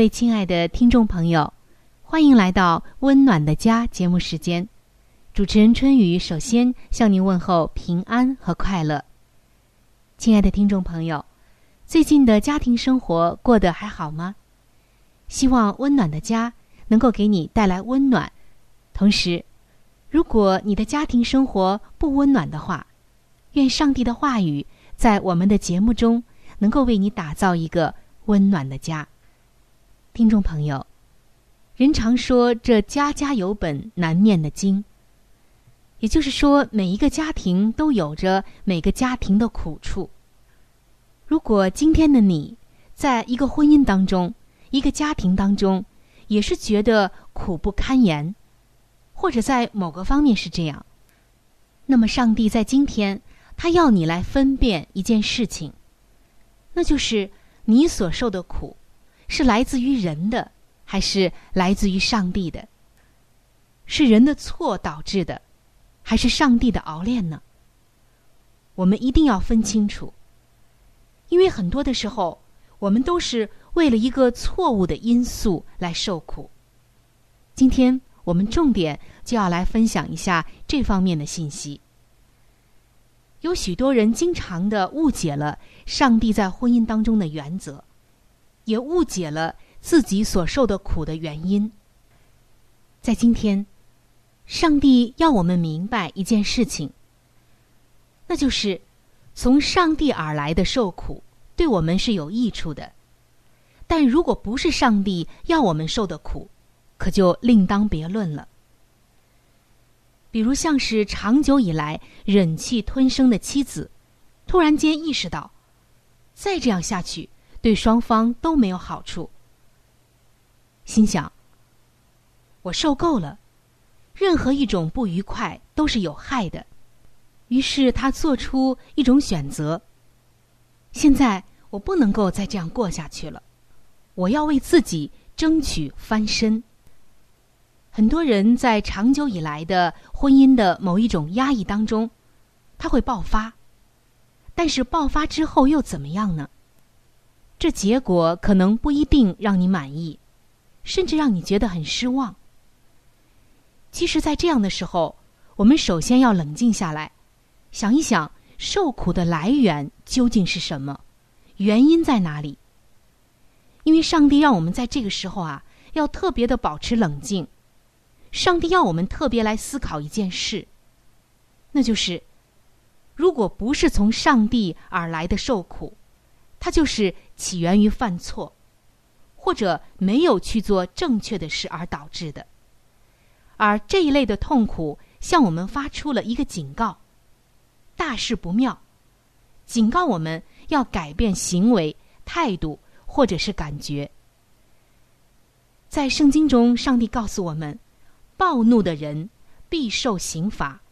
各位亲爱的听众朋友，欢迎来到《温暖的家》节目时间。主持人春雨首先向您问候平安和快乐。亲爱的听众朋友，最近的家庭生活过得还好吗？希望温暖的家能够给你带来温暖。同时，如果你的家庭生活不温暖的话，愿上帝的话语在我们的节目中能够为你打造一个温暖的家。听众朋友，人常说这家家有本难念的经，也就是说，每一个家庭都有着每个家庭的苦处。如果今天的你在一个婚姻当中、一个家庭当中，也是觉得苦不堪言，或者在某个方面是这样，那么上帝在今天，他要你来分辨一件事情，那就是你所受的苦。是来自于人的，还是来自于上帝的？是人的错导致的，还是上帝的熬炼呢？我们一定要分清楚，因为很多的时候，我们都是为了一个错误的因素来受苦。今天我们重点就要来分享一下这方面的信息。有许多人经常的误解了上帝在婚姻当中的原则。也误解了自己所受的苦的原因。在今天，上帝要我们明白一件事情，那就是从上帝而来的受苦对我们是有益处的。但如果不是上帝要我们受的苦，可就另当别论了。比如像是长久以来忍气吞声的妻子，突然间意识到，再这样下去。对双方都没有好处。心想：我受够了，任何一种不愉快都是有害的。于是他做出一种选择。现在我不能够再这样过下去了，我要为自己争取翻身。很多人在长久以来的婚姻的某一种压抑当中，他会爆发。但是爆发之后又怎么样呢？这结果可能不一定让你满意，甚至让你觉得很失望。其实，在这样的时候，我们首先要冷静下来，想一想受苦的来源究竟是什么，原因在哪里。因为上帝让我们在这个时候啊，要特别的保持冷静。上帝要我们特别来思考一件事，那就是，如果不是从上帝而来的受苦。它就是起源于犯错，或者没有去做正确的事而导致的，而这一类的痛苦向我们发出了一个警告：大事不妙，警告我们要改变行为、态度或者是感觉。在圣经中，上帝告诉我们：暴怒的人必受刑罚，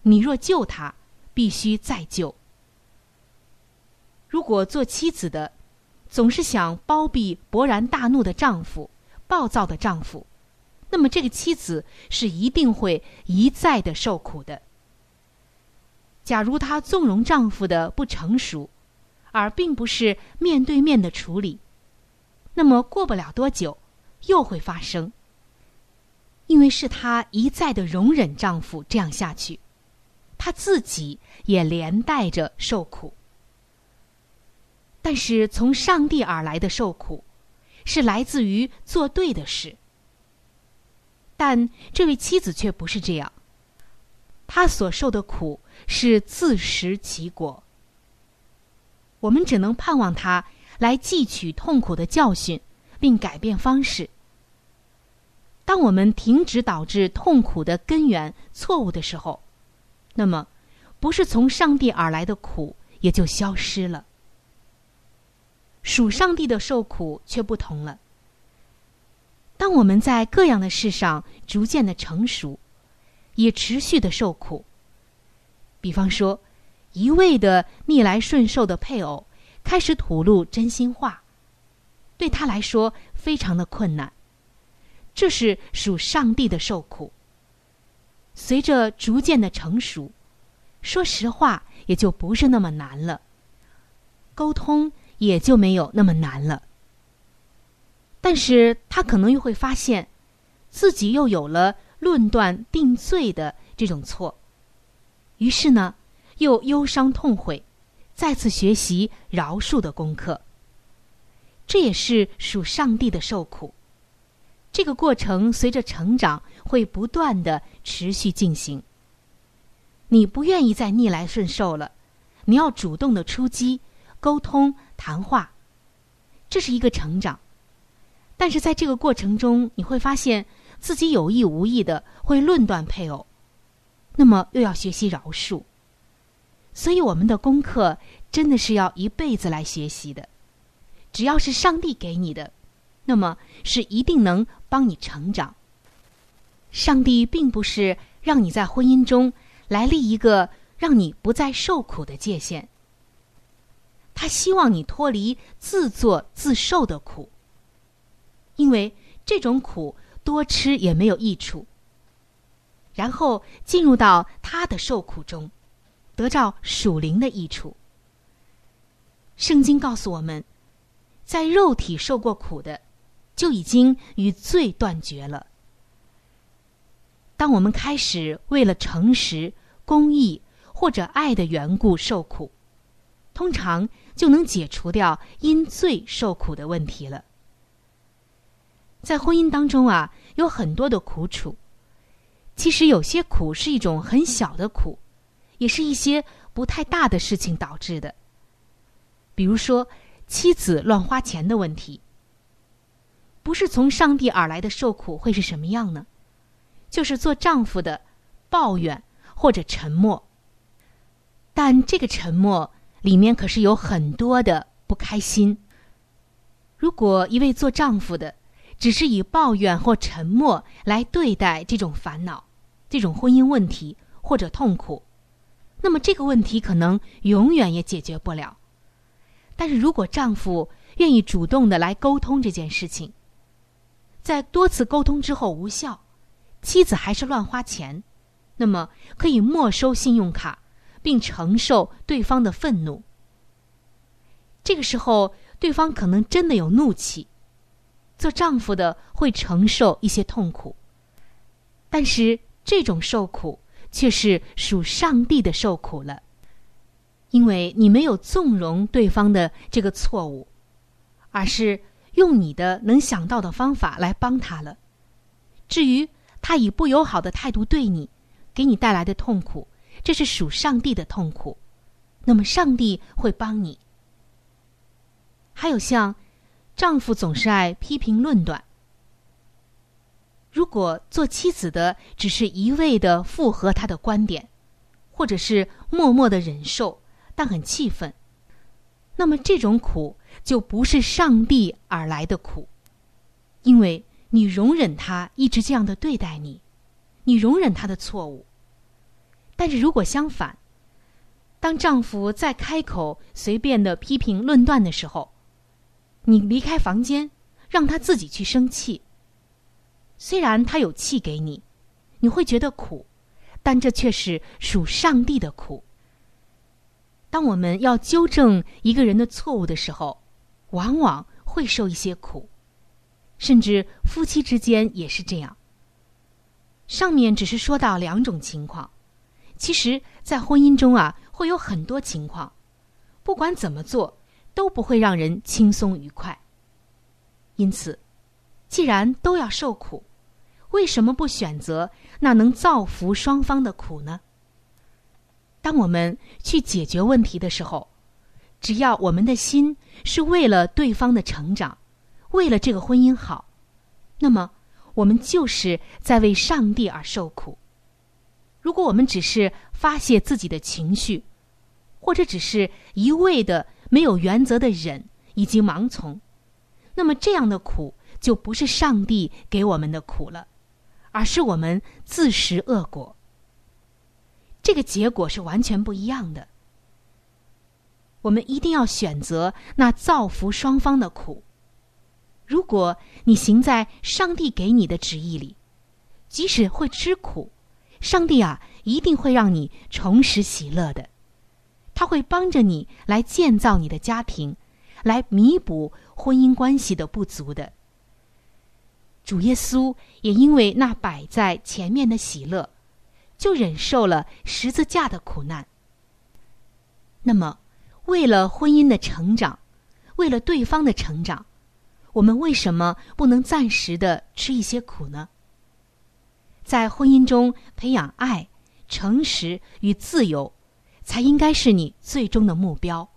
你若救他，必须再救。如果做妻子的，总是想包庇勃然大怒的丈夫、暴躁的丈夫，那么这个妻子是一定会一再的受苦的。假如她纵容丈夫的不成熟，而并不是面对面的处理，那么过不了多久，又会发生。因为是她一再的容忍丈夫这样下去，她自己也连带着受苦。但是从上帝而来的受苦，是来自于做对的事。但这位妻子却不是这样，她所受的苦是自食其果。我们只能盼望她来汲取痛苦的教训，并改变方式。当我们停止导致痛苦的根源错误的时候，那么不是从上帝而来的苦也就消失了。属上帝的受苦却不同了。当我们在各样的事上逐渐的成熟，也持续的受苦，比方说。一味的逆来顺受的配偶，开始吐露真心话，对他来说非常的困难。这是属上帝的受苦。随着逐渐的成熟，说实话也就不是那么难了，沟通也就没有那么难了。但是他可能又会发现，自己又有了论断定罪的这种错，于是呢。又忧伤痛悔，再次学习饶恕的功课。这也是属上帝的受苦。这个过程随着成长会不断的持续进行。你不愿意再逆来顺受了，你要主动的出击、沟通、谈话，这是一个成长。但是在这个过程中，你会发现自己有意无意的会论断配偶，那么又要学习饶恕。所以，我们的功课真的是要一辈子来学习的。只要是上帝给你的，那么是一定能帮你成长。上帝并不是让你在婚姻中来立一个让你不再受苦的界限，他希望你脱离自作自受的苦，因为这种苦多吃也没有益处。然后进入到他的受苦中。得到属灵的益处。圣经告诉我们，在肉体受过苦的，就已经与罪断绝了。当我们开始为了诚实、公义或者爱的缘故受苦，通常就能解除掉因罪受苦的问题了。在婚姻当中啊，有很多的苦楚，其实有些苦是一种很小的苦。也是一些不太大的事情导致的，比如说妻子乱花钱的问题。不是从上帝而来的受苦会是什么样呢？就是做丈夫的抱怨或者沉默。但这个沉默里面可是有很多的不开心。如果一位做丈夫的只是以抱怨或沉默来对待这种烦恼、这种婚姻问题或者痛苦。那么这个问题可能永远也解决不了。但是如果丈夫愿意主动的来沟通这件事情，在多次沟通之后无效，妻子还是乱花钱，那么可以没收信用卡，并承受对方的愤怒。这个时候，对方可能真的有怒气，做丈夫的会承受一些痛苦，但是这种受苦。却是属上帝的受苦了，因为你没有纵容对方的这个错误，而是用你的能想到的方法来帮他了。至于他以不友好的态度对你，给你带来的痛苦，这是属上帝的痛苦，那么上帝会帮你。还有像丈夫总是爱批评论断。如果做妻子的只是一味的附和他的观点，或者是默默的忍受，但很气愤，那么这种苦就不是上帝而来的苦，因为你容忍他一直这样的对待你，你容忍他的错误。但是如果相反，当丈夫在开口随便的批评论断的时候，你离开房间，让他自己去生气。虽然他有气给你，你会觉得苦，但这却是属上帝的苦。当我们要纠正一个人的错误的时候，往往会受一些苦，甚至夫妻之间也是这样。上面只是说到两种情况，其实，在婚姻中啊，会有很多情况，不管怎么做，都不会让人轻松愉快。因此，既然都要受苦，为什么不选择那能造福双方的苦呢？当我们去解决问题的时候，只要我们的心是为了对方的成长，为了这个婚姻好，那么我们就是在为上帝而受苦。如果我们只是发泄自己的情绪，或者只是一味的没有原则的忍以及盲从，那么这样的苦就不是上帝给我们的苦了。而是我们自食恶果，这个结果是完全不一样的。我们一定要选择那造福双方的苦。如果你行在上帝给你的旨意里，即使会吃苦，上帝啊一定会让你重拾喜乐的。他会帮着你来建造你的家庭，来弥补婚姻关系的不足的。主耶稣也因为那摆在前面的喜乐，就忍受了十字架的苦难。那么，为了婚姻的成长，为了对方的成长，我们为什么不能暂时的吃一些苦呢？在婚姻中培养爱、诚实与自由，才应该是你最终的目标，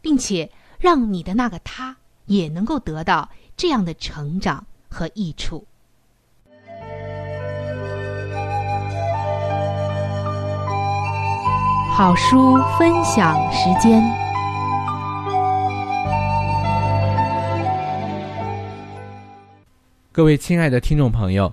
并且让你的那个他也能够得到这样的成长。和益处。好书分享时间。各位亲爱的听众朋友，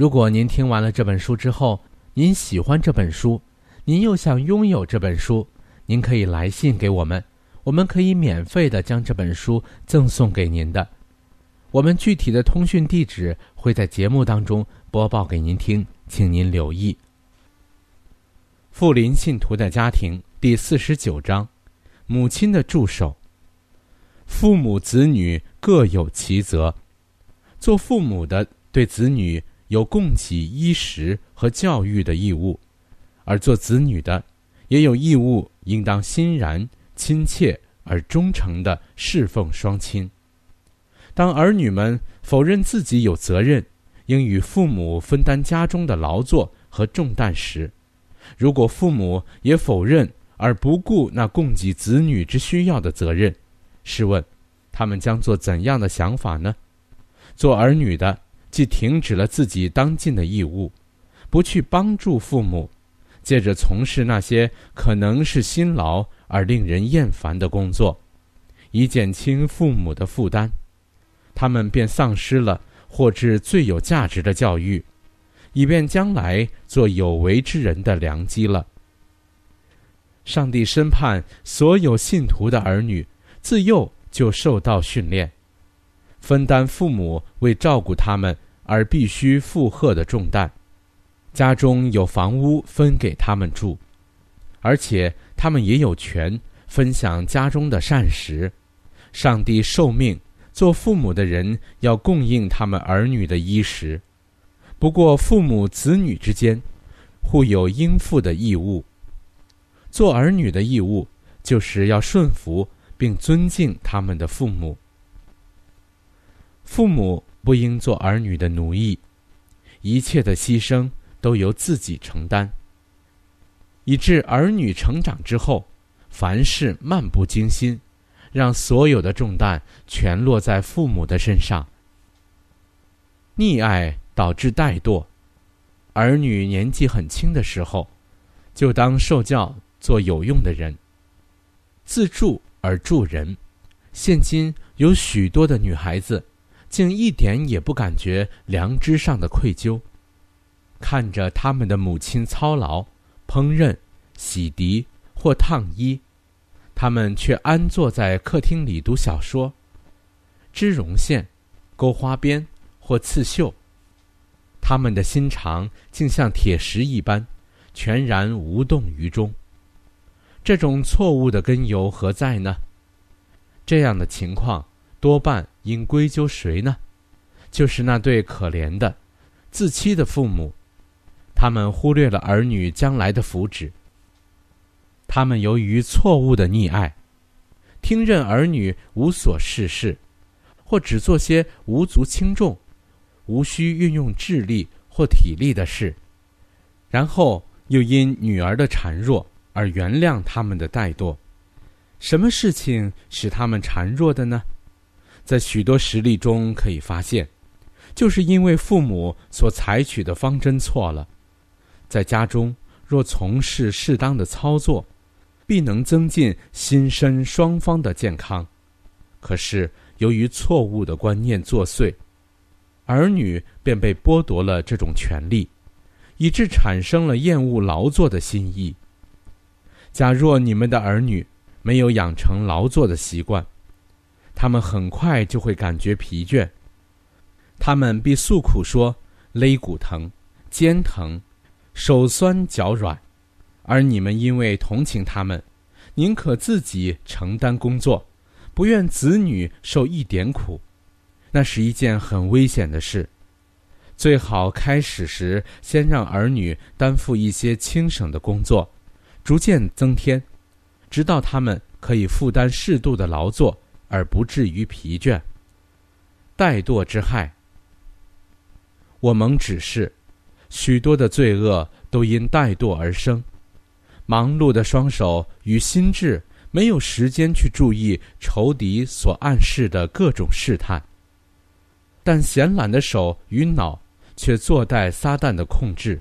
如果您听完了这本书之后，您喜欢这本书，您又想拥有这本书，您可以来信给我们，我们可以免费的将这本书赠送给您的。我们具体的通讯地址会在节目当中播报给您听，请您留意。富林信徒的家庭第四十九章：母亲的助手。父母子女各有其责，做父母的对子女有供给衣食和教育的义务，而做子女的也有义务，应当欣然、亲切而忠诚的侍奉双亲。当儿女们否认自己有责任，应与父母分担家中的劳作和重担时，如果父母也否认而不顾那供给子女之需要的责任，试问，他们将做怎样的想法呢？做儿女的既停止了自己当尽的义务，不去帮助父母，借着从事那些可能是辛劳而令人厌烦的工作，以减轻父母的负担。他们便丧失了或至最有价值的教育，以便将来做有为之人的良机了。上帝审判所有信徒的儿女，自幼就受到训练，分担父母为照顾他们而必须负荷的重担。家中有房屋分给他们住，而且他们也有权分享家中的膳食。上帝受命做父母的人要供应他们儿女的衣食，不过父母子女之间互有应负的义务。做儿女的义务就是要顺服并尊敬他们的父母。父母不应做儿女的奴役，一切的牺牲都由自己承担，以致儿女成长之后，凡事漫不经心。让所有的重担全落在父母的身上。溺爱导致怠惰，儿女年纪很轻的时候，就当受教做有用的人，自助而助人。现今有许多的女孩子，竟一点也不感觉良知上的愧疚，看着他们的母亲操劳、烹饪、洗涤或烫衣。他们却安坐在客厅里读小说，织绒线、勾花边或刺绣。他们的心肠竟像铁石一般，全然无动于衷。这种错误的根由何在呢？这样的情况多半应归咎谁呢？就是那对可怜的、自欺的父母，他们忽略了儿女将来的福祉。他们由于错误的溺爱，听任儿女无所事事，或只做些无足轻重、无需运用智力或体力的事，然后又因女儿的孱弱而原谅他们的怠惰。什么事情使他们孱弱的呢？在许多实例中可以发现，就是因为父母所采取的方针错了。在家中若从事适当的操作，必能增进心身双方的健康，可是由于错误的观念作祟，儿女便被剥夺了这种权利，以致产生了厌恶劳作的心意。假若你们的儿女没有养成劳作的习惯，他们很快就会感觉疲倦，他们必诉苦说肋骨疼、肩疼、手酸脚软。而你们因为同情他们，宁可自己承担工作，不愿子女受一点苦，那是一件很危险的事。最好开始时先让儿女担负一些轻省的工作，逐渐增添，直到他们可以负担适度的劳作而不至于疲倦。怠惰之害，我蒙指示，许多的罪恶都因怠惰而生。忙碌的双手与心智没有时间去注意仇敌所暗示的各种试探，但闲懒的手与脑却坐待撒旦的控制。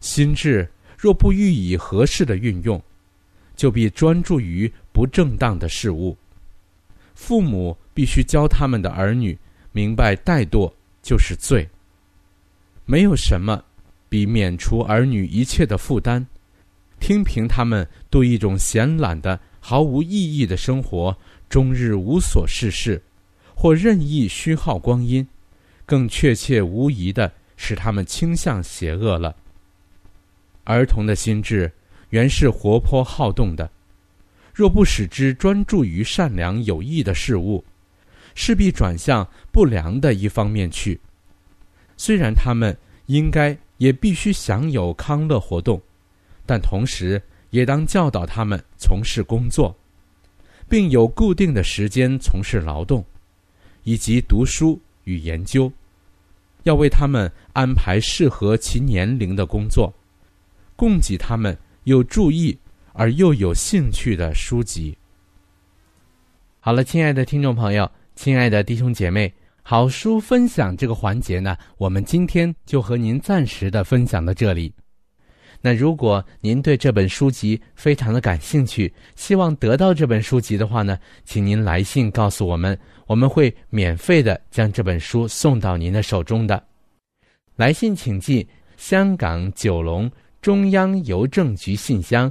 心智若不予以合适的运用，就必专注于不正当的事物。父母必须教他们的儿女明白怠惰就是罪。没有什么比免除儿女一切的负担。听凭他们度一种闲懒的、毫无意义的生活，终日无所事事，或任意虚耗光阴，更确切无疑的使他们倾向邪恶了。儿童的心智原是活泼好动的，若不使之专注于善良有益的事物，势必转向不良的一方面去。虽然他们应该也必须享有康乐活动。但同时，也当教导他们从事工作，并有固定的时间从事劳动，以及读书与研究。要为他们安排适合其年龄的工作，供给他们有注意而又有兴趣的书籍。好了，亲爱的听众朋友，亲爱的弟兄姐妹，好书分享这个环节呢，我们今天就和您暂时的分享到这里。那如果您对这本书籍非常的感兴趣，希望得到这本书籍的话呢，请您来信告诉我们，我们会免费的将这本书送到您的手中的。来信请寄香港九龙中央邮政局信箱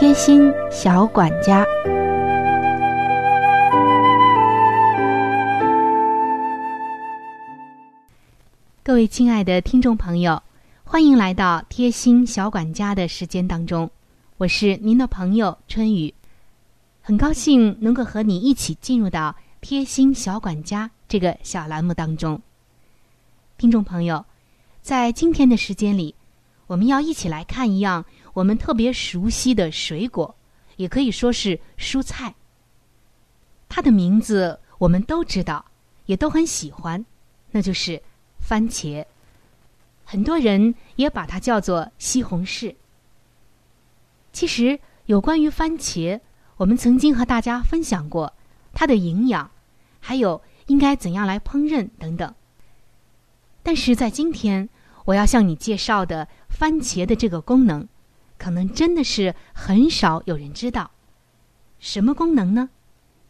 贴心小管家。各位亲爱的听众朋友，欢迎来到贴心小管家的时间当中，我是您的朋友春雨，很高兴能够和你一起进入到贴心小管家这个小栏目当中。听众朋友，在今天的时间里，我们要一起来看一样我们特别熟悉的水果，也可以说是蔬菜。它的名字我们都知道，也都很喜欢，那就是。番茄，很多人也把它叫做西红柿。其实，有关于番茄，我们曾经和大家分享过它的营养，还有应该怎样来烹饪等等。但是在今天，我要向你介绍的番茄的这个功能，可能真的是很少有人知道。什么功能呢？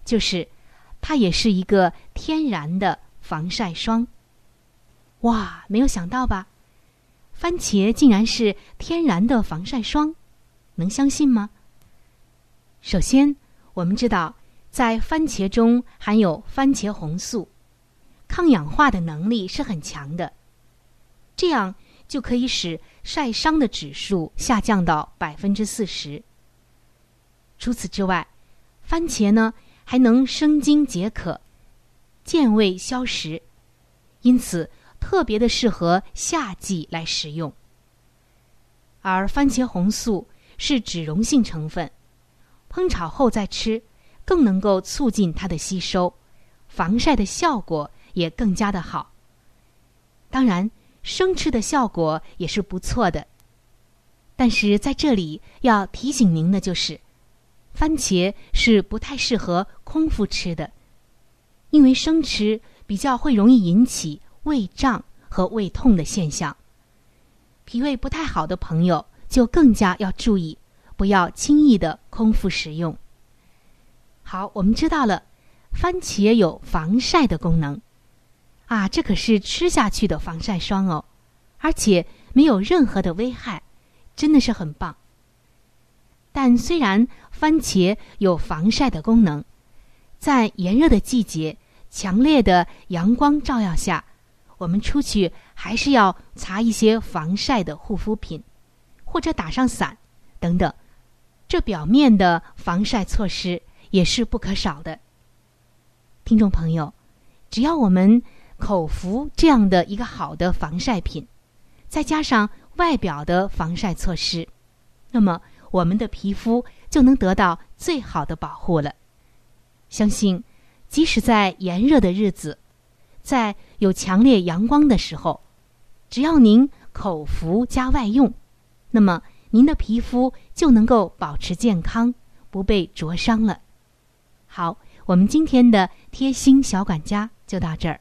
就是它也是一个天然的防晒霜。哇，没有想到吧？番茄竟然是天然的防晒霜，能相信吗？首先，我们知道，在番茄中含有番茄红素，抗氧化的能力是很强的，这样就可以使晒伤的指数下降到百分之四十。除此之外，番茄呢还能生津解渴、健胃消食，因此。特别的适合夏季来食用，而番茄红素是脂溶性成分，烹炒后再吃，更能够促进它的吸收，防晒的效果也更加的好。当然，生吃的效果也是不错的。但是在这里要提醒您的就是，番茄是不太适合空腹吃的，因为生吃比较会容易引起。胃胀和胃痛的现象，脾胃不太好的朋友就更加要注意，不要轻易的空腹食用。好，我们知道了，番茄有防晒的功能，啊，这可是吃下去的防晒霜哦，而且没有任何的危害，真的是很棒。但虽然番茄有防晒的功能，在炎热的季节，强烈的阳光照耀下。我们出去还是要擦一些防晒的护肤品，或者打上伞等等，这表面的防晒措施也是不可少的。听众朋友，只要我们口服这样的一个好的防晒品，再加上外表的防晒措施，那么我们的皮肤就能得到最好的保护了。相信，即使在炎热的日子。在有强烈阳光的时候，只要您口服加外用，那么您的皮肤就能够保持健康，不被灼伤了。好，我们今天的贴心小管家就到这儿。